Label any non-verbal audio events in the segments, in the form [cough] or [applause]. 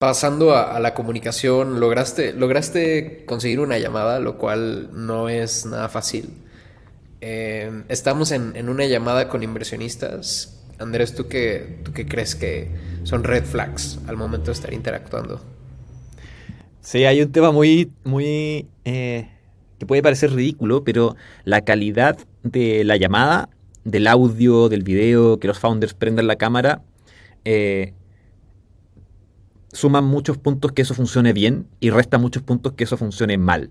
Pasando a, la comunicación, lograste, lograste conseguir una llamada, lo cual no es nada fácil. Eh, estamos en, una llamada con inversionistas. Andrés, ¿tú qué, ¿tú qué crees que son red flags al momento de estar interactuando? Sí, hay un tema muy, muy eh, que puede parecer ridículo, pero la calidad de la llamada, del audio, del video, que los founders prendan la cámara, eh, suman muchos puntos que eso funcione bien y resta muchos puntos que eso funcione mal.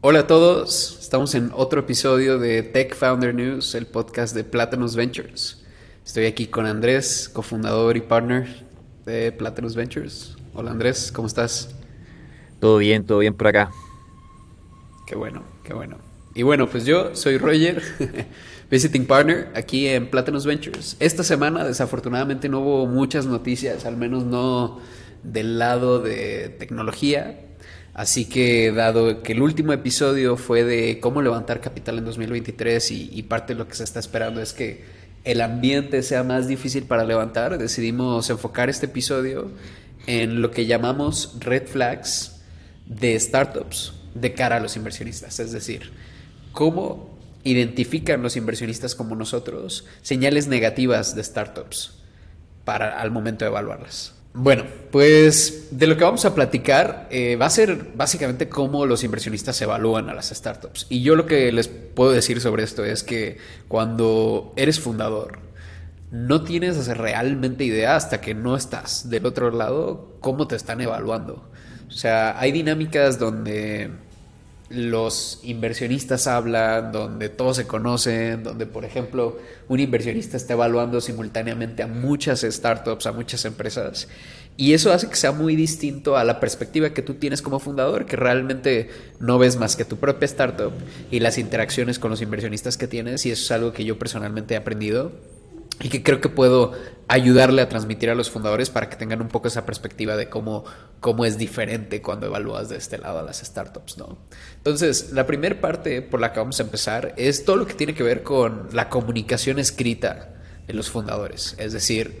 Hola a todos, estamos en otro episodio de Tech Founder News, el podcast de Platinus Ventures. Estoy aquí con Andrés, cofundador y partner de Platinus Ventures. Hola Andrés, ¿cómo estás? Todo bien, todo bien por acá. Qué bueno, qué bueno. Y bueno, pues yo soy Roger, [laughs] Visiting Partner aquí en Platinus Ventures. Esta semana desafortunadamente no hubo muchas noticias, al menos no del lado de tecnología. Así que dado que el último episodio fue de cómo levantar capital en 2023 y, y parte de lo que se está esperando es que el ambiente sea más difícil para levantar, decidimos enfocar este episodio en lo que llamamos red flags de startups de cara a los inversionistas. Es decir, ¿Cómo identifican los inversionistas como nosotros señales negativas de startups para al momento de evaluarlas? Bueno, pues de lo que vamos a platicar eh, va a ser básicamente cómo los inversionistas evalúan a las startups. Y yo lo que les puedo decir sobre esto es que cuando eres fundador, no tienes realmente idea hasta que no estás del otro lado cómo te están evaluando. O sea, hay dinámicas donde los inversionistas hablan, donde todos se conocen, donde por ejemplo un inversionista está evaluando simultáneamente a muchas startups, a muchas empresas. Y eso hace que sea muy distinto a la perspectiva que tú tienes como fundador, que realmente no ves más que tu propia startup y las interacciones con los inversionistas que tienes. Y eso es algo que yo personalmente he aprendido y que creo que puedo ayudarle a transmitir a los fundadores para que tengan un poco esa perspectiva de cómo, cómo es diferente cuando evalúas de este lado a las startups, ¿no? Entonces, la primera parte por la que vamos a empezar es todo lo que tiene que ver con la comunicación escrita de los fundadores, es decir,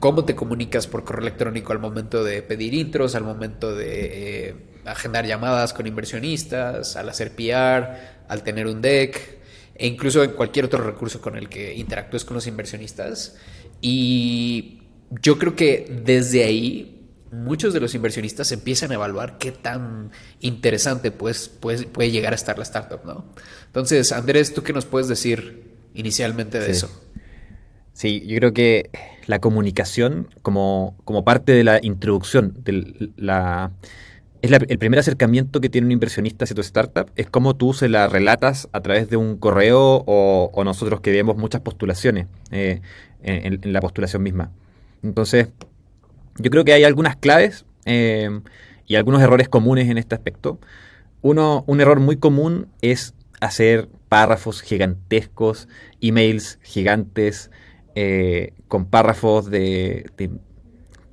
cómo te comunicas por correo electrónico al momento de pedir intros, al momento de eh, agendar llamadas con inversionistas, al hacer PR, al tener un deck, e incluso en cualquier otro recurso con el que interactúes con los inversionistas. Y yo creo que desde ahí muchos de los inversionistas empiezan a evaluar qué tan interesante pues, puede llegar a estar la startup, ¿no? Entonces, Andrés, ¿tú qué nos puedes decir inicialmente de eso? Sí, yo creo que la comunicación como, como parte de la introducción de la es el primer acercamiento que tiene un inversionista hacia tu startup, es como tú se la relatas a través de un correo o, nosotros que vemos muchas postulaciones eh, en, la postulación misma. Entonces, yo creo que hay algunas claves eh, y algunos errores comunes en este aspecto. Uno, un error muy común es hacer párrafos gigantescos, emails gigantes, eh, con párrafos de, de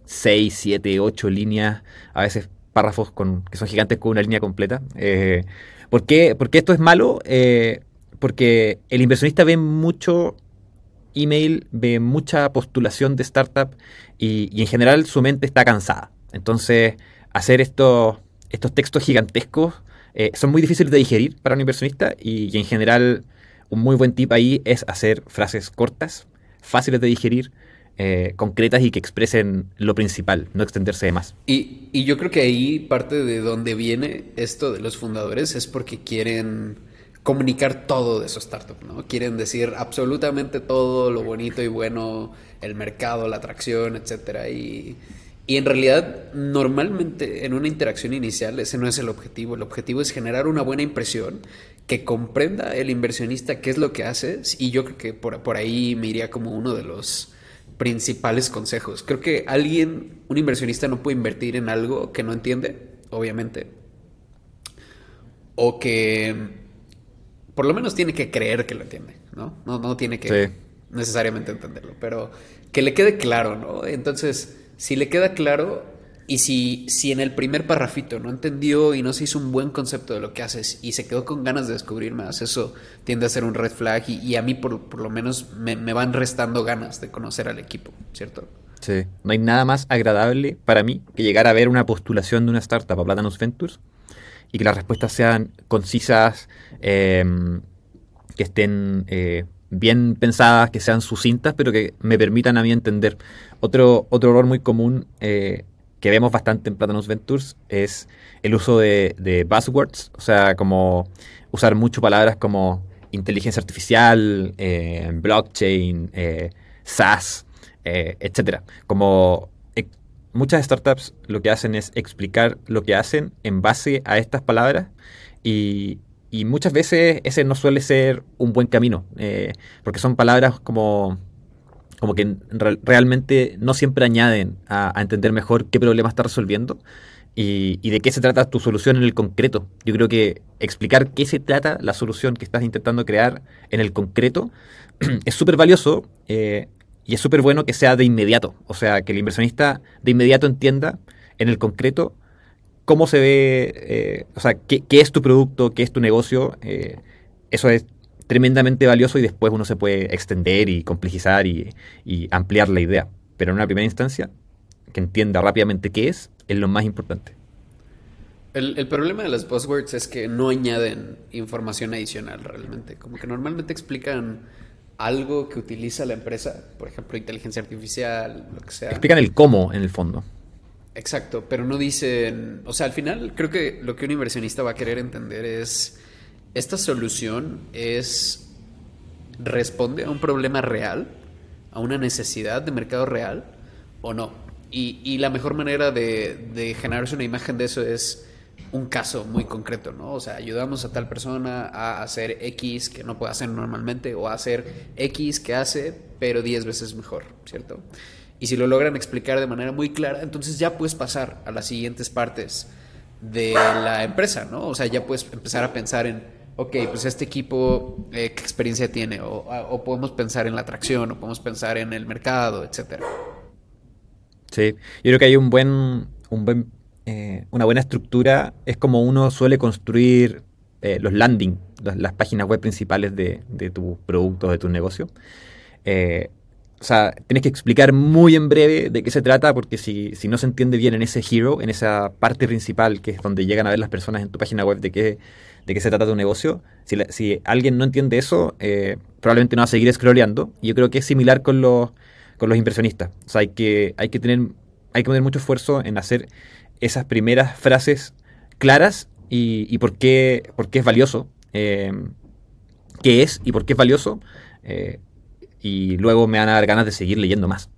6, 7, 8 líneas, a veces párrafos con, que son gigantes con una línea completa. Eh, ¿por, qué, esto es malo? Eh, porque el inversionista ve mucho email, ve mucha postulación de startup y, en general su mente está cansada. Entonces, hacer estos, estos textos gigantescos eh, son muy difíciles de digerir para un inversionista y, en general un muy buen tip ahí es hacer frases cortas, fáciles de digerir, eh, concretas y que expresen lo principal, no extenderse de más. Y, yo creo que ahí parte de donde viene esto de los fundadores es porque quieren comunicar todo de su startup, ¿no? Quieren decir absolutamente todo lo bonito y bueno, el mercado, la atracción, etcétera. Y, y en realidad, normalmente en una interacción inicial ese no es el objetivo. El objetivo es generar una buena impresión, que comprenda el inversionista qué es lo que haces. Y yo creo que por, por ahí me iría como uno de los principales consejos. Creo que alguien, un inversionista, no puede invertir en algo que no entiende, obviamente. O que por lo menos tiene que creer que lo entiende, ¿no? No, no tiene que necesariamente entenderlo, pero que le quede claro, ¿no? Entonces, si le queda claro, Y si, si en el primer parrafito no entendió y no se hizo un buen concepto de lo que haces y se quedó con ganas de descubrir más, eso tiende a ser un red flag y, a mí por, por lo menos me, van restando ganas de conocer al equipo, ¿cierto? Sí, no hay nada más agradable para mí que llegar a ver una postulación de una startup a Platanus Ventures y que las respuestas sean concisas, em, que estén eh, bien pensadas, que sean sucintas, pero que me permitan a mí entender. Otro, otro error muy común eh, que vemos bastante en Platanus Ventures es el uso de, buzzwords, o sea, como usar mucho palabras como inteligencia artificial, eh, blockchain, eh, SaaS, eh, etcétera. Como muchas startups lo que hacen es explicar lo que hacen en base a estas palabras y muchas veces ese no suele ser un buen camino, porque son palabras como como que realmente no siempre añaden a, entender mejor qué problema está resolviendo y, de qué se trata tu solución en el concreto. Yo creo que explicar qué se trata la solución que estás intentando crear en el concreto [clears throat] es súper valioso eh, y es súper bueno que sea de inmediato. O sea, que el inversionista de inmediato entienda en el concreto cómo se ve, eh, o sea, qué, es tu producto, qué es tu negocio. Eh, eso es tremendamente valioso y después uno se puede extender y complejizar y, ampliar la idea. Pero en una primera instancia, que entienda rápidamente qué es, es lo más importante. El, problema de las buzzwords es que no añaden información adicional realmente. Como que normalmente explican algo que utiliza la empresa, por ejemplo, inteligencia artificial, lo que sea. Explican el cómo en el fondo. Exacto, pero no dicen, o sea, al final creo que lo que un inversionista va a querer entender es esta solución es responde a un problema real, a una necesidad de mercado real o no. Y, la mejor manera de, de, generarse una imagen de eso es un caso muy concreto, ¿no? O sea, ayudamos a tal persona a hacer X que no puede hacer normalmente o a hacer X que hace, pero 10 veces mejor, ¿cierto? Y si lo logran explicar de manera muy clara, entonces ya puedes pasar a las siguientes partes de la empresa, ¿no? O sea, ya puedes empezar a pensar en ok, pues este equipo, eh, ¿qué experiencia tiene? O, podemos pensar en la atracción, o podemos pensar en el mercado, etcétera. Sí, yo creo que hay un buen, un buen eh, una buena estructura, es como uno suele construir eh, los landing, las, páginas web principales de, de tu producto, de tu negocio. o sea, tienes que explicar muy en breve de qué se trata, porque si, si, no se entiende bien en ese hero, en esa parte principal, que es donde llegan a ver las personas en tu página web de qué de qué se trata tu negocio, si, si alguien no entiende eso, eh, probablemente no va a seguir scrolleando. Y yo creo que es similar con los, con los. O sea, hay que, hay que tener, hay que poner mucho esfuerzo en hacer esas primeras frases claras y, y por, qué, por qué es valioso, eh, qué es y por qué es valioso. Eh, y luego me van a dar ganas de seguir leyendo más.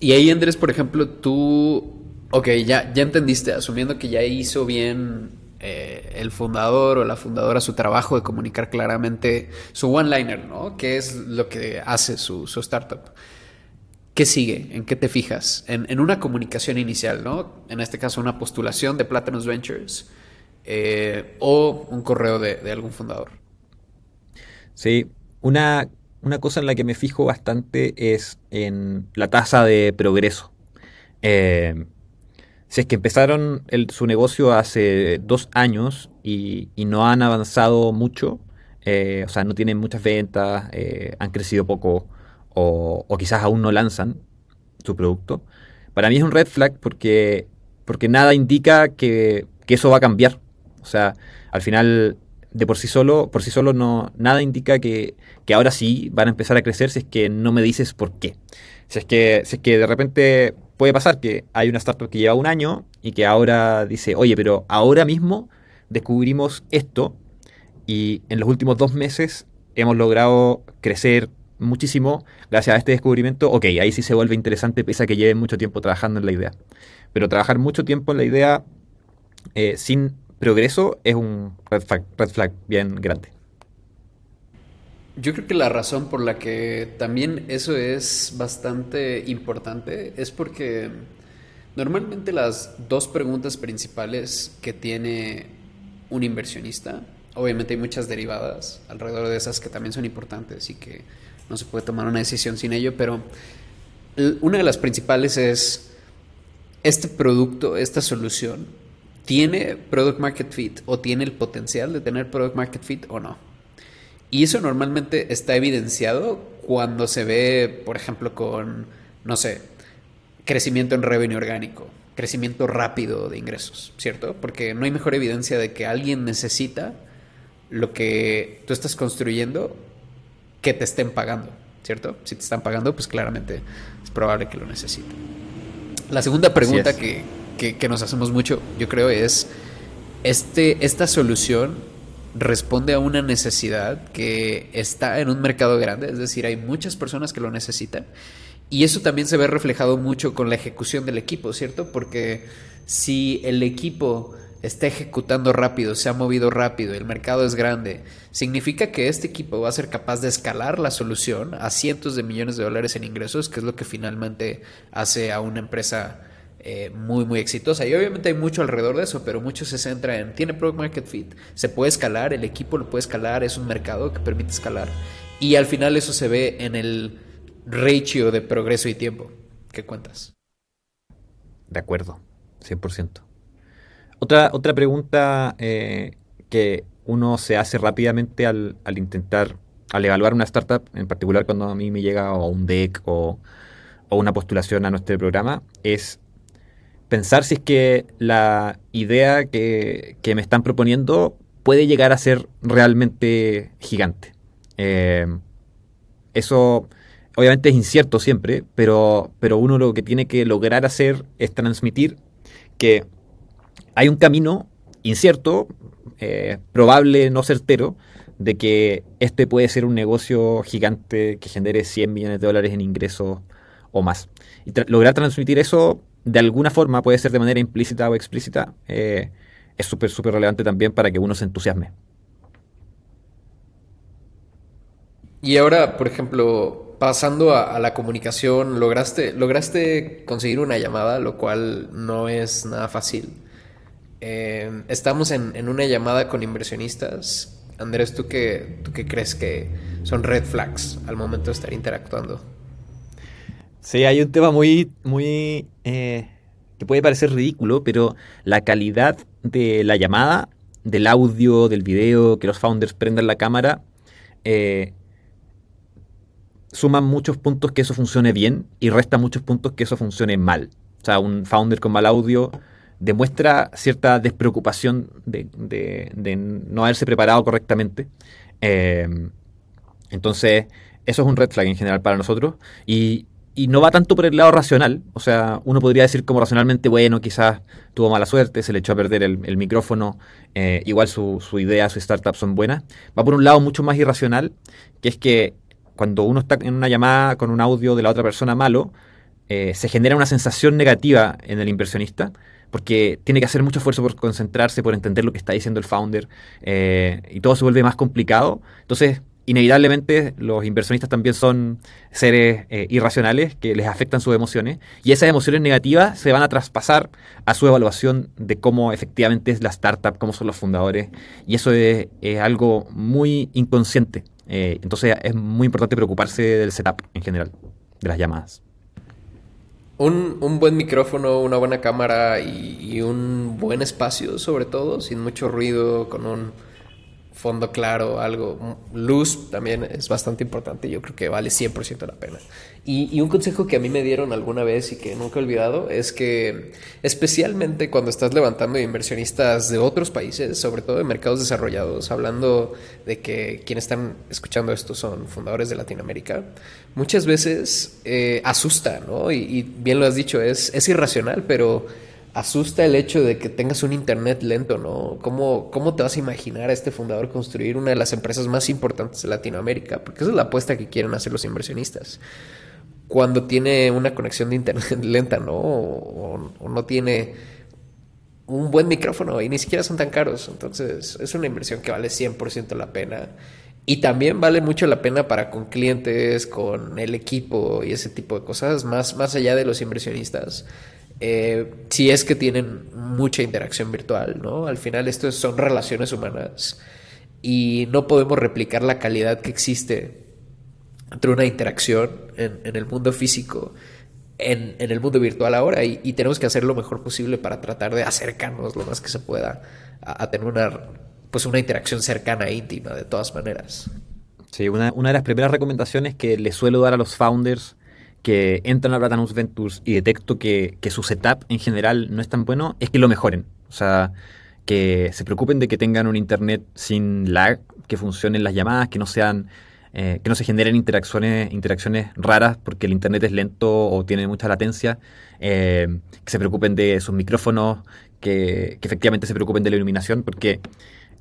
Y ahí, Andrés, por ejemplo, tú Ok, ya, ya entendiste, asumiendo que ya hizo bien eh, el fundador o la fundadora su trabajo de comunicar claramente su one-liner, ¿no? ¿Qué es lo que hace su, startup? ¿Qué sigue? ¿En qué te fijas? En, una comunicación inicial, ¿no? En este caso, una postulación de Platinum Ventures eh, o un correo de, algún fundador. Sí, una, una cosa en la que me fijo bastante es en la tasa de progreso. Eh, si es que empezaron su negocio hace dos años y, no han avanzado mucho, eh, o sea, no tienen muchas ventas, eh, han crecido poco o, quizás aún no lanzan su producto, para mí es un red flag porque, porque nada indica que, eso va a cambiar. O sea, al final, de por sí solo, por sí solo no, nada indica que, que ahora sí van a empezar a crecer si es que no me dices por qué. Si es que, si es que de repente puede pasar que hay una startup que lleva un año y que ahora dice, oye, pero ahora mismo descubrimos esto y en los últimos dos meses hemos logrado crecer muchísimo gracias a este descubrimiento. Ok, ahí sí se vuelve interesante pese a que lleven mucho tiempo trabajando en la idea. Pero trabajar mucho tiempo en la idea eh, sin progreso es un red red flag bien grande. Yo creo que la razón por la que también eso es bastante importante es porque normalmente las dos preguntas principales que tiene un inversionista, obviamente hay muchas derivadas alrededor de esas que también son importantes y que no se puede tomar una decisión sin ello, pero una de las principales es, este producto, esta solución, tiene product market fit o tiene el potencial de tener product market fit o no. Y eso normalmente está evidenciado cuando se ve, por ejemplo, con, no sé, crecimiento en revenue orgánico, crecimiento rápido de ingresos, ¿cierto? Porque no hay mejor evidencia de que alguien necesita lo que tú estás construyendo que te estén pagando, ¿cierto? Si te están pagando, pues claramente es probable que lo necesiten. La segunda pregunta que, que, nos hacemos mucho, yo creo, es, este, ¿esta solución responde a una necesidad que está en un mercado grande? Es decir, hay muchas personas que lo necesitan. Y eso también se ve reflejado mucho con la ejecución del equipo, ¿cierto? Porque si el equipo está ejecutando rápido, se ha movido rápido, el mercado es grande, significa que este equipo va a ser capaz de escalar la solución a cientos de millones de dólares en ingresos, que es lo que finalmente hace a una empresa eh, muy, muy exitosa. Y obviamente hay mucho alrededor de eso, pero mucho se centra en, tiene Product Market Fit, se puede escalar, el equipo lo puede escalar, es un mercado que permite escalar. Y al final eso se ve en el ratio de progreso y tiempo. ¿Qué cuentas? De acuerdo, 100%. Otra, otra pregunta eh, que uno se hace rápidamente al, intentar, al evaluar una startup, en particular cuando a mí me llega o un deck o, o una postulación a nuestro programa, es pensar si es que la idea que, me están proponiendo puede llegar a ser realmente gigante. Eh, eso obviamente es incierto siempre, pero, pero uno lo que tiene que lograr hacer es transmitir que hay un camino incierto, eh, probable, no certero, de que este puede ser un negocio gigante que genere 100 millones de dólares en ingresos o más. Y lograr transmitir eso de alguna forma, puede ser de manera implícita o explícita, eh, es súper, súper relevante también para que uno se entusiasme. Y ahora, por ejemplo, pasando a, la comunicación, lograste, lograste conseguir una llamada, lo cual no es nada fácil. Eh, estamos en, una llamada con inversionistas. Andrés, ¿tú qué, ¿tú qué crees que son red flags al momento de estar interactuando? Sí, hay un tema muy, muy eh, que puede parecer ridículo, pero la calidad de la llamada, del audio, del video, que los founders prendan la cámara, eh, suman muchos puntos que eso funcione bien y resta muchos puntos que eso funcione mal. O sea, un founder con mal audio demuestra cierta despreocupación de, no haberse preparado correctamente. Eh, entonces, eso es un red flag en general para nosotros. Y, y no va tanto por el lado racional, o sea, uno podría decir como racionalmente, bueno, quizás tuvo mala suerte, se le echó a perder el, micrófono, eh, igual su, idea, su startup son buenas. Va por un lado mucho más irracional, que es que cuando uno está en una llamada con un audio de la otra persona malo, eh, se genera una sensación negativa en el inversionista, porque tiene que hacer mucho esfuerzo por concentrarse, por entender lo que está diciendo el founder, eh, y todo se vuelve más complicado. Entonces, inevitablemente los inversionistas también son seres eh, irracionales que les afectan sus emociones y esas emociones negativas se van a traspasar a su evaluación de cómo efectivamente es la startup, cómo son los fundadores y eso es, algo muy inconsciente. Eh, entonces es muy importante preocuparse del setup en general, de las llamadas. Un, buen micrófono, una buena cámara y un buen espacio sobre todo, sin mucho ruido, con un fondo claro, algo, luz también es bastante importante, yo creo que vale 100% la pena. Y, un consejo que a mí me dieron alguna vez y que nunca he olvidado es que especialmente cuando estás levantando inversionistas de otros países, sobre todo de mercados desarrollados, hablando de que quienes están escuchando esto son fundadores de Latinoamérica, muchas veces eh, asusta, ¿no? Y, bien lo has dicho, es, es irracional, pero asusta el hecho de que tengas un internet lento, ¿no? ¿Cómo, ¿Cómo te vas a imaginar a este fundador construir una de las empresas más importantes de Latinoamérica? Porque esa es la apuesta que quieren hacer los inversionistas. Cuando tiene una conexión de internet [laughs] lenta, ¿no? O, no tiene un buen micrófono y ni siquiera son tan caros. Entonces es una inversión que vale 100% la pena. Y también vale mucho la pena para con clientes, con el equipo y ese tipo de cosas, más, más allá de los inversionistas. Eh, si es que tienen mucha interacción virtual, ¿no? Al final esto son relaciones humanas y no podemos replicar la calidad que existe entre una interacción en, el mundo físico en, el mundo virtual ahora y, tenemos que hacer lo mejor posible para tratar de acercarnos lo más que se pueda a, tener una, pues una interacción cercana e íntima de todas maneras. Sí, una, una de las primeras recomendaciones que les suelo dar a los founders que entran a Platanus Ventures y detecto que, que, su setup en general no es tan bueno, es que lo mejoren. O sea, que se preocupen de que tengan un internet sin lag, que funcionen las llamadas, que no sean eh, que no se generen interacciones, interacciones raras porque el internet es lento o tiene mucha latencia, eh, que se preocupen de sus micrófonos, que, efectivamente se preocupen de la iluminación, porque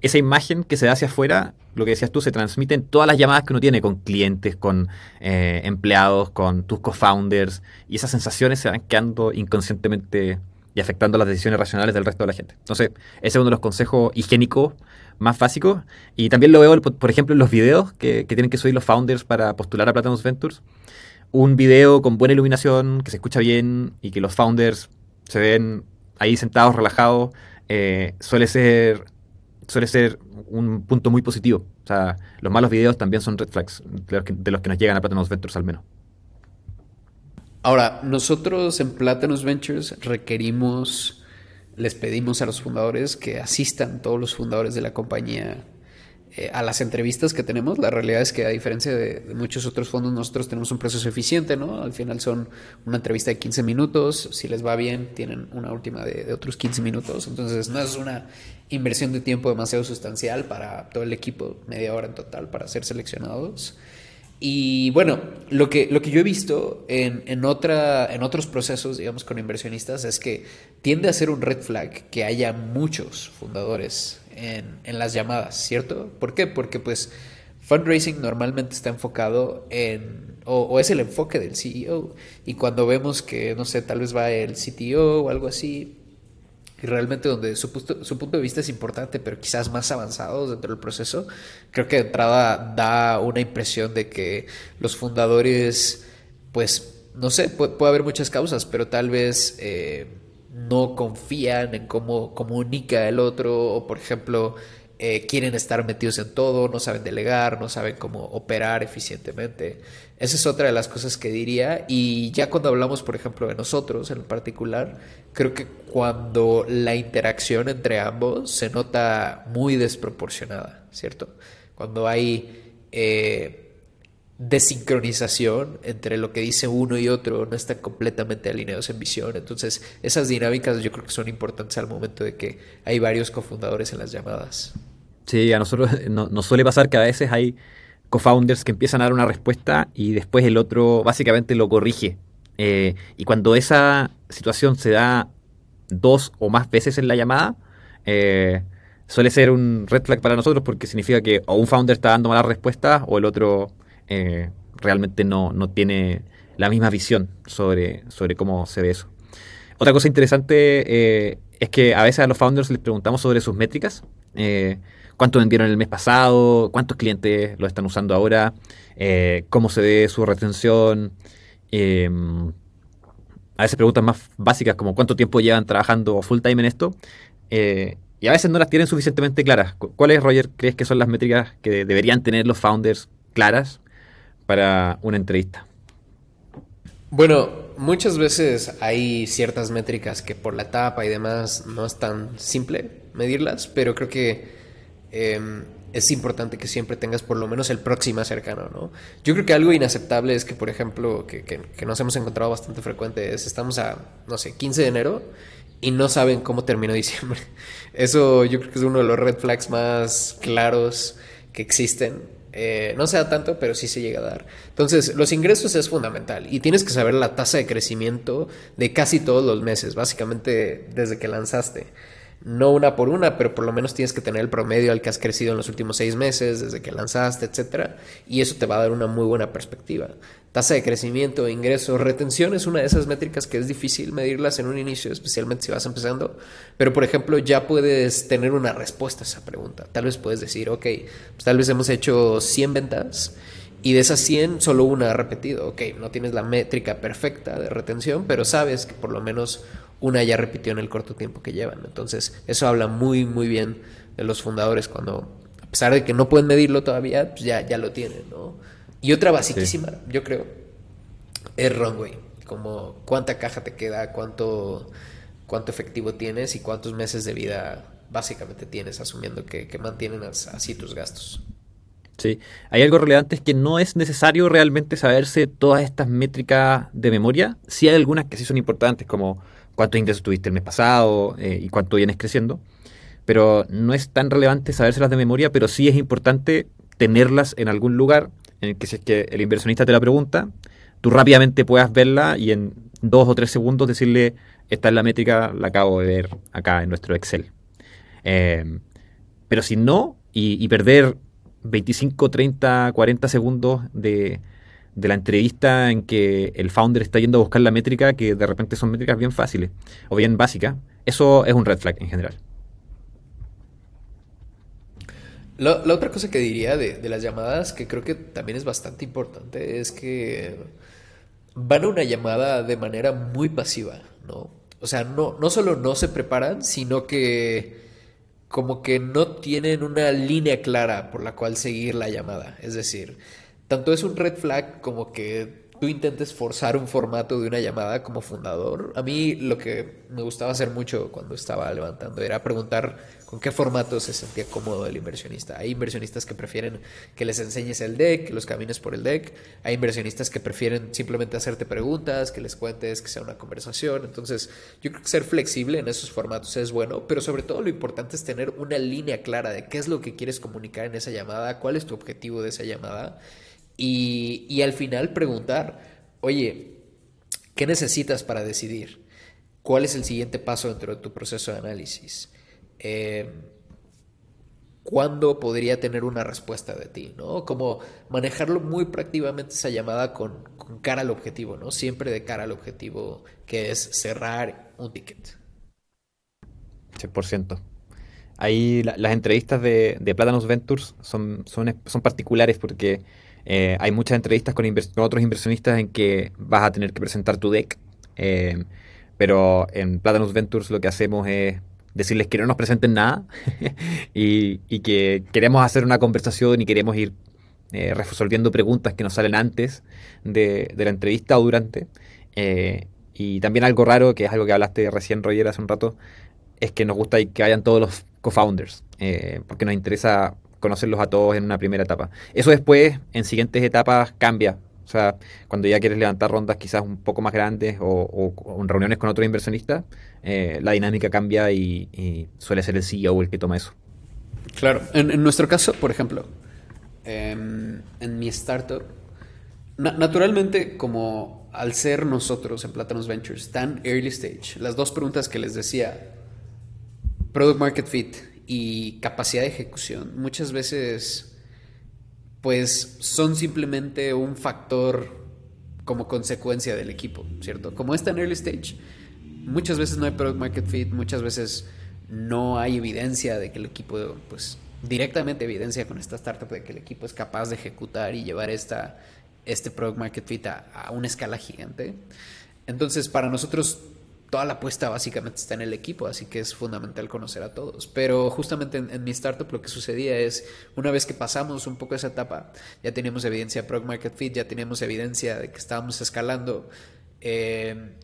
esa imagen que se da hacia afuera, lo que decías tú, se transmite en todas las llamadas que uno tiene con clientes, con eh, empleados, con tus co-founders, y esas sensaciones se van quedando inconscientemente y afectando las decisiones racionales del resto de la gente. Entonces, ese es uno de los consejos higiénicos más básicos. Y también lo veo, por ejemplo, en los videos que, tienen que subir los founders para postular a Platinum Ventures. Un video con buena iluminación, que se escucha bien y que los founders se ven ahí sentados, relajados, eh, suele ser suele ser un punto muy positivo. O sea, los malos videos también son red flags de los que, nos llegan a Platinum Ventures al menos. Ahora, nosotros en Platinum Ventures requerimos les pedimos a los fundadores que asistan, todos los fundadores de la compañía, eh, a las entrevistas que tenemos. La realidad es que a diferencia de, muchos otros fondos, nosotros tenemos un proceso eficiente, ¿no? Al final son una entrevista de 15 minutos, si les va bien, tienen una última de, de otros 15 minutos, entonces no es una inversión de tiempo demasiado sustancial para todo el equipo, media hora en total para ser seleccionados. Y bueno, lo que, lo que yo he visto en, en, otra, en otros procesos, digamos, con inversionistas, es que tiende a ser un red flag que haya muchos fundadores en, en las llamadas, ¿cierto? ¿Por qué? Porque pues fundraising normalmente está enfocado en, o, o, es el enfoque del CEO, y cuando vemos que, no sé, tal vez va el CTO o algo así, y realmente donde su, su, punto de vista es importante, pero quizás más avanzados dentro del proceso, creo que de entrada da una impresión de que los fundadores, pues, no sé, puede, haber muchas causas, pero tal vez eh, no confían en cómo comunica el otro, o por ejemplo, eh, quieren estar metidos en todo, no saben delegar, no saben cómo operar eficientemente. Esa es otra de las cosas que diría. Y ya cuando hablamos, por ejemplo, de nosotros en particular, creo que cuando la interacción entre ambos se nota muy desproporcionada, ¿cierto? Cuando hay eh, desincronización entre lo que dice uno y otro, no están completamente alineados en visión. Entonces, esas dinámicas yo creo que son importantes al momento de que hay varios cofundadores en las llamadas. Sí, a nosotros nos suele pasar que a veces hay co-founders que empiezan a dar una respuesta y después el otro básicamente lo corrige. Eh, y cuando esa situación se da dos o más veces en la llamada, eh, suele ser un red flag para nosotros porque significa que o un founder está dando malas respuestas o el otro eh, realmente no, no, tiene la misma visión sobre, sobre cómo se ve eso. Otra cosa interesante es que a veces a los founders les preguntamos sobre sus métricas cuánto vendieron el mes pasado, cuántos clientes lo están usando ahora, eh, cómo se ve su retención. A veces preguntas más básicas como cuánto tiempo llevan trabajando full time en esto. Eh, y a veces no las tienen suficientemente claras. ¿Cuáles, Roger, crees que son las métricas que deberían tener los founders claras para una entrevista? Bueno, muchas veces hay ciertas métricas que por la etapa y demás no es tan simple medirlas, pero creo que Em, es importante que siempre tengas por lo menos el próximo cercano, ¿no? Yo creo que algo inaceptable es que, por ejemplo, que, que, nos hemos encontrado bastante frecuente es, estamos a, no sé, 15 de enero y no saben cómo terminó [laughs] diciembre. Eso yo creo que es uno de los red flags más claros que existen. Eh, no se da tanto, pero sí se llega a dar. Entonces, los ingresos es fundamental y tienes que saber la tasa de crecimiento de casi todos los meses, básicamente desde que lanzaste no una por una, pero por lo menos tienes que tener el promedio al que has crecido en los últimos seis meses, desde que lanzaste, etcétera, y eso te va a dar una muy buena perspectiva. Tasa de crecimiento, ingreso, retención es una de esas métricas que es difícil medirlas en un inicio, especialmente si vas empezando, pero por ejemplo ya puedes tener una respuesta a esa pregunta. Tal vez puedes decir, ok, pues tal vez hemos hecho 100 ventas y de esas 100 solo una ha repetido. Ok, no tienes la métrica perfecta de retención, pero sabes que por lo menos una ya repitió en el corto tiempo que llevan. Entonces, eso habla muy, muy bien de los fundadores cuando, a pesar de que no pueden medirlo todavía, pues ya, ya lo tienen, ¿no? Y otra basiquísima, yo creo, es runway. como cuánta caja te queda, cuánto, cuánto efectivo tienes y cuántos meses de vida básicamente tienes, asumiendo que, que mantienen así tus gastos. Sí, hay algo relevante es que no es necesario realmente saberse todas estas métricas de memoria. Sí hay algunas que sí son importantes, como cuántos ingresos tuviste el mes pasado eh, y cuánto vienes creciendo. Pero no es tan relevante sabérselas de memoria, pero sí es importante tenerlas en algún lugar en el que si es que el inversionista te la pregunta, tú rápidamente puedas verla y en dos o tres segundos decirle, esta es la métrica, la acabo de ver acá en nuestro Excel. Eh, pero si no, y perder 25, 30, 40 segundos de, la entrevista en que el founder está yendo a buscar la métrica, que de repente son métricas bien fáciles o bien básicas, eso es un red flag en general. La, otra cosa que diría de, de, las llamadas, que creo que también es bastante importante, es que van a una llamada de manera muy pasiva, ¿no? O sea, no, no solo no se preparan, sino que como que no tienen una línea clara por la cual seguir la llamada. Es decir, tanto es un red flag como que tú intentes forzar un formato de una llamada como fundador. A mí lo que me gustaba hacer mucho cuando estaba levantando era preguntar con qué formato se sentía cómodo el inversionista. Hay inversionistas que prefieren que les enseñes el deck, que los camines por el deck. Hay inversionistas que prefieren simplemente hacerte preguntas, que les cuentes, que sea una conversación. Entonces, yo creo que ser flexible en esos formatos es bueno, pero sobre todo lo importante es tener una línea clara de qué es lo que quieres comunicar en esa llamada, cuál es tu objetivo de esa llamada y, al final preguntar, oye, ¿qué necesitas para decidir? ¿Cuál es el siguiente paso dentro de tu proceso de análisis? Eh, ¿Cuándo podría tener una respuesta de ti? ¿no? Como manejarlo muy prácticamente esa llamada con, cara al objetivo, ¿no? Siempre de cara al objetivo que es cerrar un ticket. 100%. Ahí las entrevistas de, de Ventures son, son, son particulares porque eh, hay muchas entrevistas con, otros inversionistas en que vas a tener que presentar tu deck, eh, pero en Platanus Ventures lo que hacemos es decirles que no nos presenten nada [laughs] y, que queremos hacer una conversación y queremos ir eh, resolviendo preguntas que nos salen antes de, la entrevista o durante. y también algo raro, que es algo que hablaste recién, Roger, hace un rato, es que nos gusta que hayan todos los co-founders, porque nos interesa conocerlos a todos en una primera etapa. Eso después, en siguientes etapas, cambia. O sea, cuando ya quieres levantar rondas quizás un poco más grandes o, en reuniones con otros inversionistas, eh, la dinámica cambia y, suele ser el CEO el que toma eso. Claro, en, nuestro caso, por ejemplo, em, en mi startup, naturalmente como al ser nosotros en Platanos Ventures tan early stage, las dos preguntas que les decía, Product Market Fit y capacidad de ejecución muchas veces pues son simplemente un factor como consecuencia del equipo, ¿cierto? Como está en early stage, muchas veces no hay product market fit, muchas veces no hay evidencia de que el equipo, pues directamente evidencia con esta startup de que el equipo es capaz de ejecutar y llevar esta, este product market fit a, a una escala gigante. Entonces, para nosotros toda la apuesta básicamente está en el equipo, así que es fundamental conocer a todos. Pero justamente en, mi startup lo que sucedía es, una vez que pasamos un poco esa etapa, ya teníamos evidencia de Product Market Fit, ya teníamos evidencia de que estábamos escalando, eh,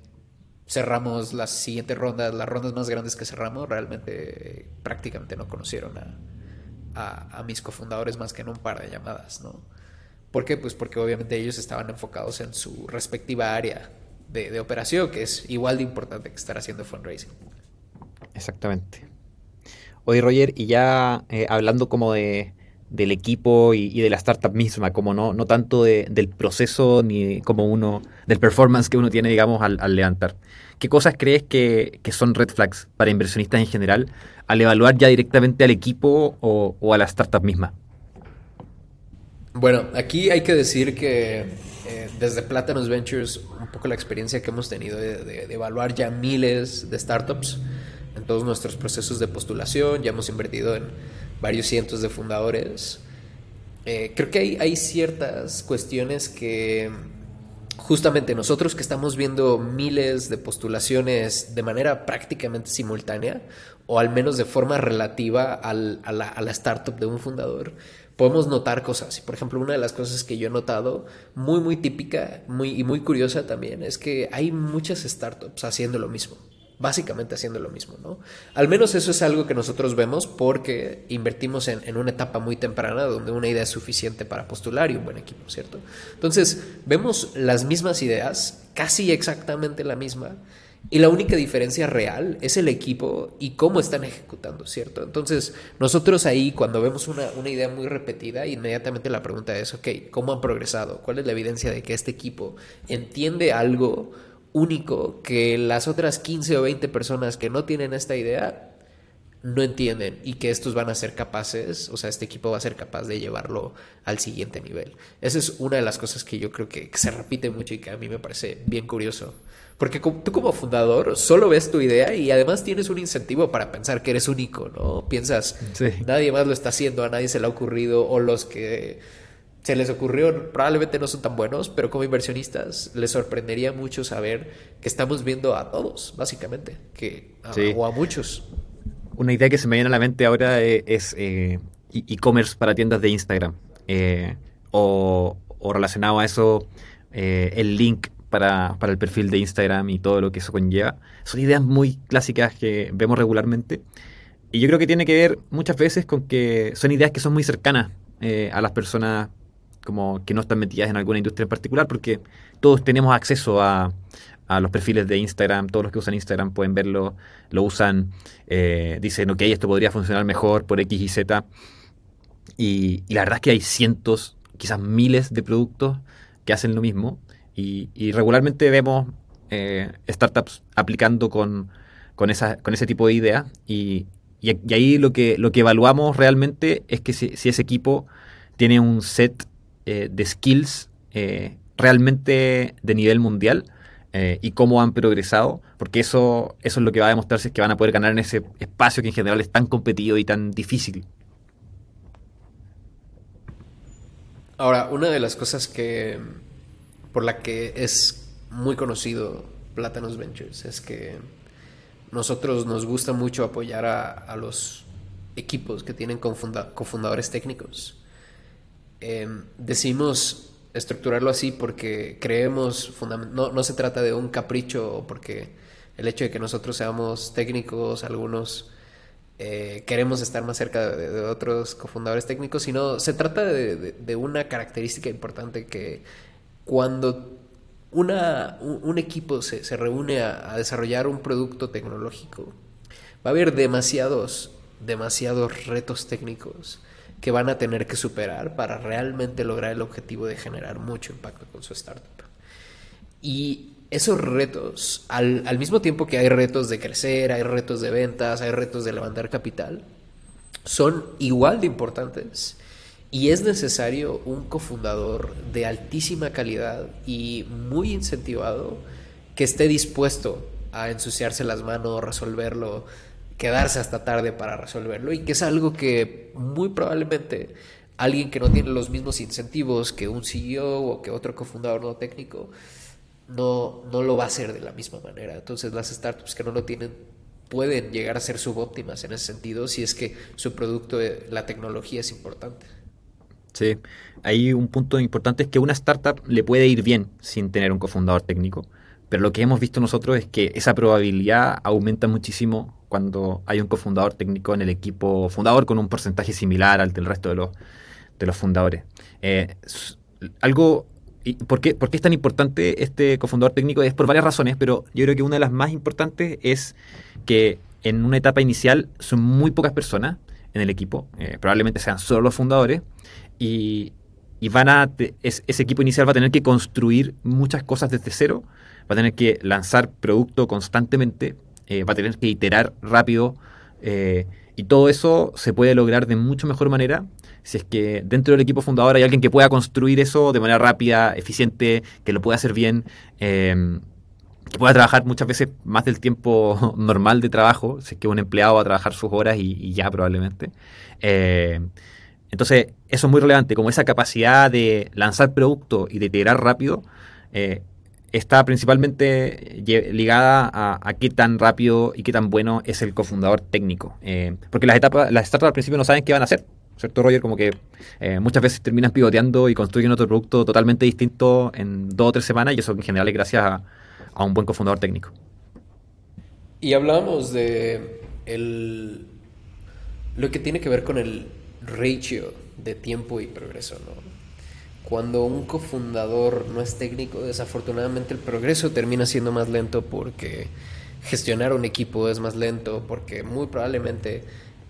cerramos las siguientes rondas, las rondas más grandes que cerramos, realmente prácticamente no conocieron a mis cofundadores más que en un par de llamadas, ¿no? ¿Por qué? Pues porque obviamente ellos estaban enfocados en su respectiva área de, operación, que es igual de importante que estar haciendo fundraising. Exactamente. Oye, Roger, y ya eh, hablando como de, del equipo y, de la startup misma, como no, no tanto del proceso ni como uno, del performance que uno tiene, digamos, al, levantar. ¿Qué cosas crees que, son red flags para inversionistas en general al evaluar ya directamente al equipo o, o a la startup misma? Bueno, aquí hay que decir que eh, desde Platinum Ventures, un poco la experiencia que hemos tenido de, evaluar ya miles de startups en todos nuestros procesos de postulación, ya hemos invertido en varios cientos de fundadores. Eh, creo que hay, ciertas cuestiones que justamente nosotros que estamos viendo miles de postulaciones de manera prácticamente simultánea, o al menos de forma relativa a, la, a, la, startup de un fundador, podemos notar cosas. Por ejemplo, una de las cosas que yo he notado, muy, muy típica muy, y muy curiosa también, es que hay muchas startups haciendo lo mismo. Básicamente haciendo lo mismo, ¿no? Al menos eso es algo que nosotros vemos porque invertimos en, en una etapa muy temprana donde una idea es suficiente para postular y un buen equipo, ¿cierto? Entonces, vemos las mismas ideas, casi exactamente la misma, y la única diferencia real es el equipo y cómo están ejecutando, ¿cierto? Entonces, nosotros ahí cuando vemos una, idea muy repetida, inmediatamente la pregunta es, ok, ¿cómo han progresado? ¿Cuál es la evidencia de que este equipo entiende algo único que las otras 15 o 20 personas que no tienen esta idea no entienden y que estos van a ser capaces, o sea, este equipo va a ser capaz de llevarlo al siguiente nivel. Esa es una de las cosas que yo creo que se repite mucho y que a mí me parece bien curioso. Porque tú como fundador solo ves tu idea y además tienes un incentivo para pensar que eres único, ¿no? Piensas, nadie más lo está haciendo, a nadie se le ha ocurrido o los que se les ocurrió probablemente no son tan buenos, pero como inversionistas les sorprendería mucho saber que estamos viendo a todos, básicamente, que o a muchos. Una idea que se me viene a la mente ahora e, es eh, e-commerce para tiendas de Instagram. Eh, o, relacionado a eso, eh, el link para, el perfil de Instagram y todo lo que eso conlleva. Son ideas muy clásicas que vemos regularmente. Y yo creo que tiene que ver muchas veces con que son ideas que son muy cercanas eh, a las personas como que no están metidas en alguna industria en particular, porque todos tenemos acceso a, los perfiles de Instagram, todos los que usan Instagram pueden verlo, lo usan, eh, dicen, ok, esto podría funcionar mejor por X y Z. Y, y, la verdad es que hay cientos, quizás miles de productos que hacen lo mismo y, regularmente vemos eh, startups aplicando con, con, esa, con ese tipo de ideas y, y, ahí lo que, lo que evaluamos realmente es que si, ese equipo tiene un set eh, de skills realmente de nivel mundial y cómo han progresado, porque eso, eso es lo que va a demostrarse es que van a poder ganar en ese espacio que en general es tan competido y tan difícil. Ahora, una de las cosas que por la que es muy conocido Plátanos Ventures. Es que nosotros nos gusta mucho apoyar a, los equipos que tienen cofundadores técnicos. Em, decimos estructurarlo así porque creemos, no, no se trata de un capricho porque el hecho de que nosotros seamos técnicos, algunos eh, queremos estar más cerca de, otros cofundadores técnicos, sino se trata de, una característica importante que cuando una, un, equipo se, se reúne a, desarrollar un producto tecnológico, va a haber demasiados, demasiados retos técnicos que van a tener que superar para realmente lograr el objetivo de generar mucho impacto con su startup. Y esos retos, al, al mismo tiempo que hay retos de crecer, hay retos de ventas, hay retos de levantar capital, son igual de importantes y es necesario un cofundador de altísima calidad y muy incentivado que esté dispuesto a ensuciarse las manos, resolverlo, quedarse hasta tarde para resolverlo y que es algo que muy probablemente alguien que no tiene los mismos incentivos que un CEO o que otro cofundador no técnico no, no lo va a hacer de la misma manera. Entonces las startups que no lo tienen pueden llegar a ser subóptimas en ese sentido si es que su producto, la tecnología es importante. Sí, hay un punto importante es que una startup le puede ir bien sin tener un cofundador técnico, pero lo que hemos visto nosotros es que esa probabilidad aumenta muchísimo cuando hay un cofundador técnico en el equipo fundador con un porcentaje similar al del resto de los, de los fundadores. Eh, algo ¿Por qué, ¿Por qué, es tan importante este cofundador técnico? Es por varias razones, pero yo creo que una de las más importantes es que en una etapa inicial son muy pocas personas en el equipo, eh, probablemente sean solo los fundadores, y, van a ese equipo inicial va a tener que construir muchas cosas desde cero, va a tener que lanzar producto constantemente, eh, va a tener que iterar rápido eh, y todo eso se puede lograr de mucho mejor manera si es que dentro del equipo fundador hay alguien que pueda construir eso de manera rápida, eficiente, que lo pueda hacer bien. Eh, que pueda trabajar muchas veces más del tiempo [laughs] normal de trabajo, si es que un empleado va a trabajar sus horas y, ya probablemente. Entonces, eso es muy relevante, como esa capacidad de lanzar producto y de iterar rápido, eh, está principalmente ligada a, qué tan rápido y qué tan bueno es el cofundador técnico. Eh, porque las etapas, las startups al principio no saben qué van a hacer. ¿cierto, Roger? Como que eh, muchas veces terminan pivoteando y construyen otro producto totalmente distinto en dos o tres semanas y eso en general es gracias a, un buen cofundador técnico. Y hablábamos de lo que tiene que ver con el ratio de tiempo y progreso, ¿no? Cuando un cofundador no es técnico, desafortunadamente el progreso termina siendo más lento porque gestionar un equipo es más lento, porque muy probablemente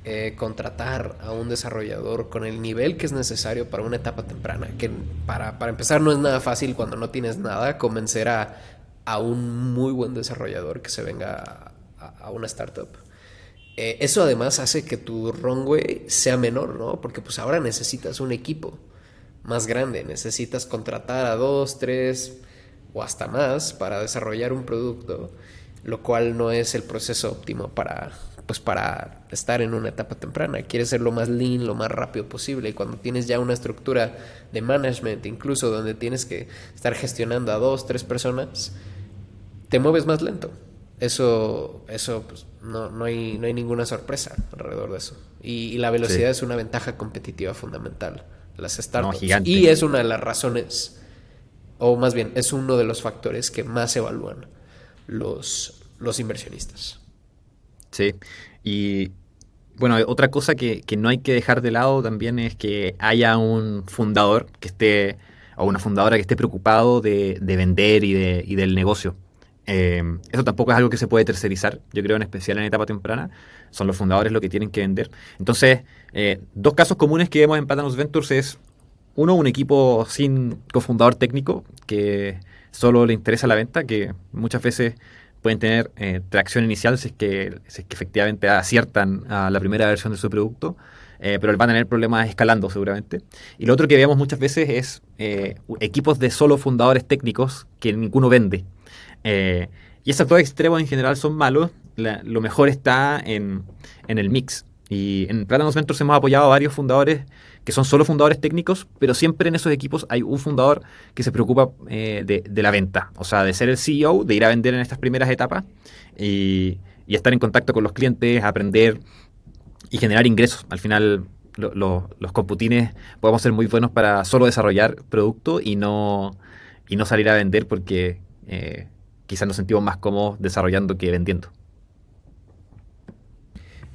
eh, contratar a un desarrollador con el nivel que es necesario para una etapa temprana, que para, para empezar no es nada fácil cuando no tienes nada, convencer a, a un muy buen desarrollador que se venga a, una startup. Eh, eso además hace que tu runway sea menor, ¿no? Porque pues ahora necesitas un equipo más grande, necesitas contratar a dos, tres o hasta más para desarrollar un producto, lo cual no es el proceso óptimo para pues para estar en una etapa temprana. Quieres ser lo más lean, lo más rápido posible y cuando tienes ya una estructura de management, incluso donde tienes que estar gestionando a dos, tres personas, te mueves más lento. Eso, eso pues, no, no, hay, no hay ninguna sorpresa alrededor de eso. Y, la velocidad es una ventaja competitiva fundamental. Las startups. y es una de las razones, o más bien, es uno de los factores que más evalúan los, los inversionistas. Sí, y bueno, otra cosa que, que, no hay que dejar de lado también es que haya un fundador que esté, o una fundadora que esté preocupado de, de vender y, de, y del negocio. Eh, eso tampoco es algo que se puede tercerizar, yo creo en especial en etapa temprana. Son los fundadores los que tienen que vender. Entonces, eh, dos casos comunes que vemos en Patanos Ventures es, uno, un equipo sin cofundador técnico que solo le interesa la venta, que muchas veces pueden tener eh, tracción inicial si es, que, si es que efectivamente aciertan a la primera versión de su producto. Eh, pero van a tener problemas escalando seguramente. Y lo otro que vemos muchas veces es eh, equipos de solo fundadores técnicos que ninguno vende. Eh, y esos dos extremos en general son malos. lo mejor está en, en, el mix. Y en Platanos Ventures hemos apoyado a varios fundadores que son solo fundadores técnicos, pero siempre en esos equipos hay un fundador que se preocupa eh, de, de, la venta. O sea, de ser el CEO, de ir a vender en estas primeras etapas y, estar en contacto con los clientes, aprender y generar ingresos. Al final, lo, lo, los computines podemos ser muy buenos para solo desarrollar producto y no, y no salir a vender porque eh, quizás nos sentimos más cómodos desarrollando que vendiendo.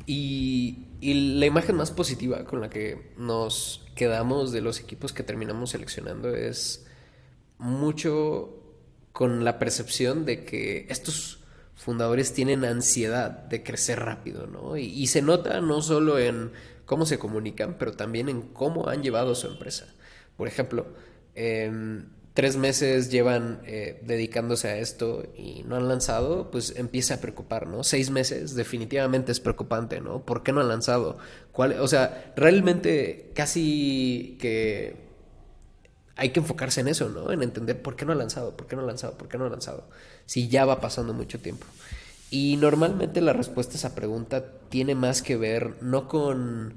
Y, la imagen más positiva con la que nos quedamos de los equipos que terminamos seleccionando es mucho con la percepción de que estos fundadores tienen ansiedad de crecer rápido, ¿no? Y, y se nota no solo en cómo se comunican, pero también en cómo han llevado su empresa. Por ejemplo, eh, tres meses llevan eh, dedicándose a esto y no han lanzado, pues empieza a preocupar, ¿no? Seis meses definitivamente es preocupante, ¿no? ¿Por qué no han lanzado? ¿Cuál, o sea, realmente casi que hay que enfocarse en eso, ¿no? En entender por qué no ha lanzado, por qué no ha lanzado, por qué no ha lanzado. Si ya va pasando mucho tiempo. Y normalmente la respuesta a esa pregunta tiene más que ver no con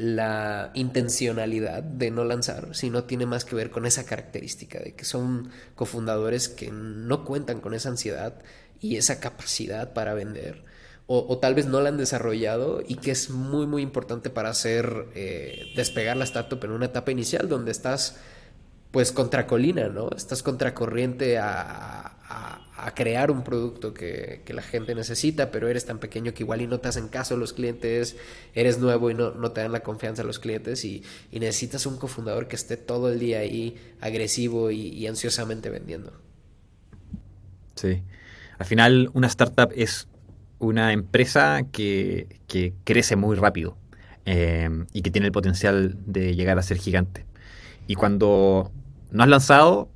la intencionalidad de no lanzar, sino tiene más que ver con esa característica de que son cofundadores que no cuentan con esa ansiedad y esa capacidad para vender. O, tal vez no la han desarrollado y que es muy muy importante para hacer eh, despegar la startup en una etapa inicial donde estás pues contracolina, ¿no? Estás contracorriente a, a, a crear un producto que, que, la gente necesita, pero eres tan pequeño que igual y no te hacen caso los clientes, eres nuevo y no, no te dan la confianza los clientes y, y, necesitas un cofundador que esté todo el día ahí agresivo y, ansiosamente vendiendo. Sí. Al final, una startup es una empresa que, que crece muy rápido eh, y que tiene el potencial de llegar a ser gigante. Y cuando no has lanzado,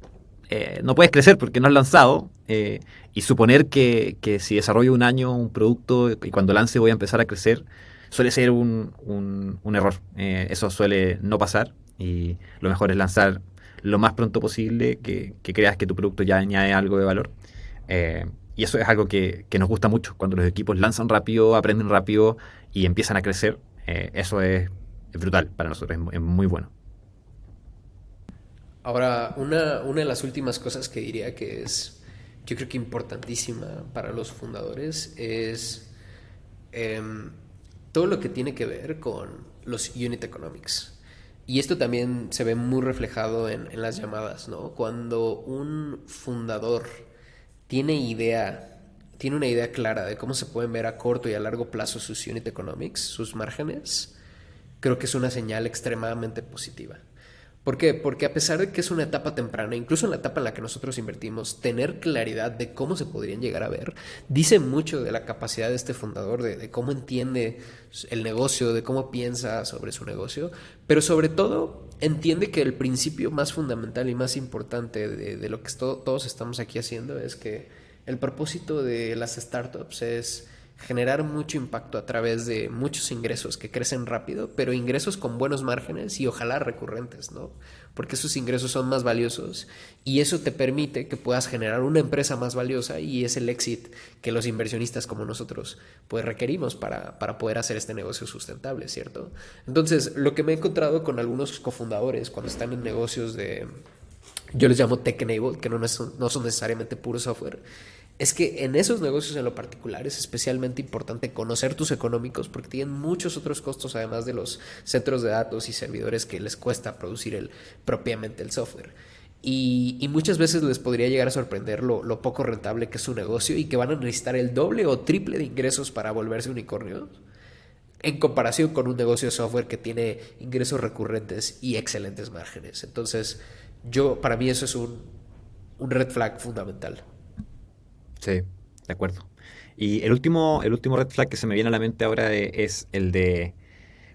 eh, no puedes crecer porque no has lanzado. Eh, y suponer que, que, si desarrollo un año un producto y cuando lance voy a empezar a crecer, suele ser un, un, error. Eh, eso suele no pasar y lo mejor es lanzar lo más pronto posible, que, que creas que tu producto ya añade algo de valor. Eh, y eso es algo que, que, nos gusta mucho, cuando los equipos lanzan rápido, aprenden rápido y empiezan a crecer. eso es, es, brutal para nosotros, es, es muy bueno. Ahora, una, una, de las últimas cosas que diría que es, yo creo que importantísima para los fundadores es eh, todo lo que tiene que ver con los unit economics. Y esto también se ve muy reflejado en, en las llamadas, ¿no? Cuando un fundador tiene idea, tiene una idea clara de cómo se pueden ver a corto y a largo plazo sus unit economics, sus márgenes, creo que es una señal extremadamente positiva. ¿Por qué? Porque a pesar de que es una etapa temprana, incluso en la etapa en la que nosotros invertimos, tener claridad de cómo se podrían llegar a ver, dice mucho de la capacidad de este fundador, de, cómo entiende el negocio, de cómo piensa sobre su negocio, pero sobre todo entiende que el principio más fundamental y más importante de, lo que todos estamos aquí haciendo es que el propósito de las startups es generar mucho impacto a través de muchos ingresos que crecen rápido, pero ingresos con buenos márgenes y ojalá recurrentes, ¿no? Porque esos ingresos son más valiosos y eso te permite que puedas generar una empresa más valiosa y es el éxito que los inversionistas como nosotros pues requerimos para, para poder hacer este negocio sustentable, ¿cierto? Entonces, lo que me he encontrado con algunos cofundadores cuando están en negocios de, yo les llamo tech-enabled, que no, no son necesariamente puro software, es que en esos negocios en lo particular es especialmente importante conocer tus económicos porque tienen muchos otros costos además de los centros de datos y servidores que les cuesta producir propiamente el software. Y, muchas veces les podría llegar a sorprender lo, poco rentable que es su negocio y que van a necesitar el doble o triple de ingresos para volverse unicornios en comparación con un negocio de software que tiene ingresos recurrentes y excelentes márgenes. Entonces, yo, para mí eso es un red flag fundamental. Sí, de acuerdo. Y el último, el último red flag que se me viene a la mente ahora e, es el de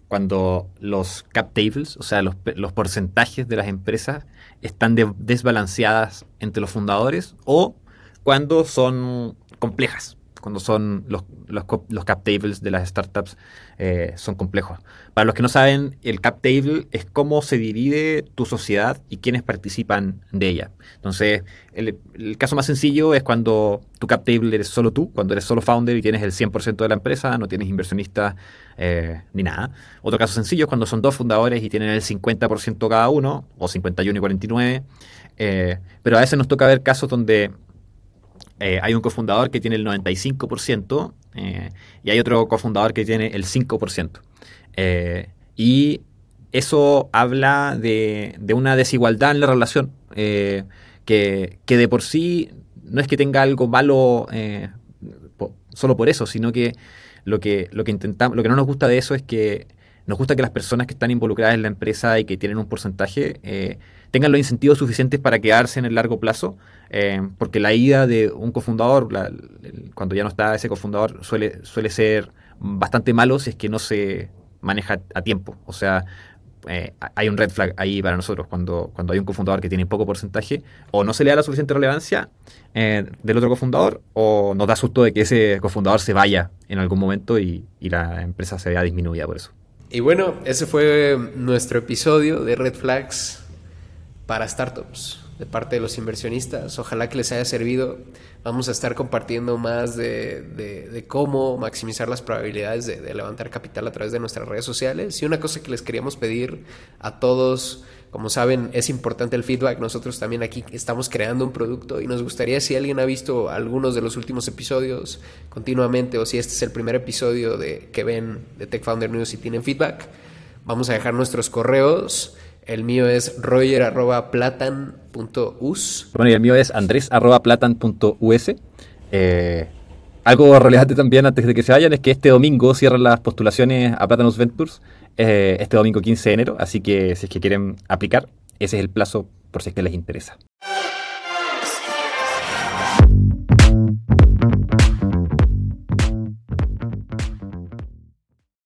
cuando los cap tables, o sea, los, los porcentajes de las empresas están desbalanceadas entre los fundadores o cuando son complejas cuando son los, los, cap tables de las startups eh, son complejos. Para los que no saben, el cap table es cómo se divide tu sociedad y quiénes participan de ella. Entonces, el, caso más sencillo es cuando tu cap table eres solo tú, cuando eres solo founder y tienes el 100% de la empresa, no tienes inversionistas eh, ni nada. Otro caso sencillo es cuando son dos fundadores y tienen el 50% cada uno, o 51 y 49. Eh, pero a veces nos toca ver casos donde eh, hay un cofundador que tiene el 95% eh, y hay otro cofundador que tiene el 5%. Eh, y eso habla de, una desigualdad en la relación que, de por sí no es que tenga algo malo solo por eso, sino que lo que, lo que intentamos, lo que no nos gusta de eso es que nos gusta que las personas que están involucradas en la empresa y que tienen un porcentaje tengan los incentivos suficientes para quedarse en el largo plazo, eh, porque la ida de un cofundador, cuando ya no está ese cofundador, suele, suele ser bastante malo si es que no se maneja a tiempo. O sea, eh, hay un red flag ahí para nosotros cuando, cuando hay un cofundador que tiene poco porcentaje, o no se le da la suficiente relevancia eh, del otro cofundador, o nos da susto de que ese cofundador se vaya en algún momento y, y la empresa se vea disminuida por eso. Y bueno, ese fue nuestro episodio de Red Flags para startups de parte de los inversionistas. Ojalá que les haya servido. Vamos a estar compartiendo más de, cómo maximizar las probabilidades de, levantar capital a través de nuestras redes sociales. Y una cosa que les queríamos pedir a todos, como saben, es importante el feedback. Nosotros también aquí estamos creando un producto y nos gustaría si alguien ha visto algunos de los últimos episodios continuamente o si este es el primer episodio de, que ven de Tech Founder News y tienen feedback, vamos a dejar nuestros correos el mío es roger.platan.us. Bueno, y el mío es andres.platan.us. Eh, algo relevante también antes de que se vayan es que este domingo cierran las postulaciones a Platanus Ventures, eh, este domingo 15 de enero, así que si es que quieren aplicar, ese es el plazo por si es que les interesa.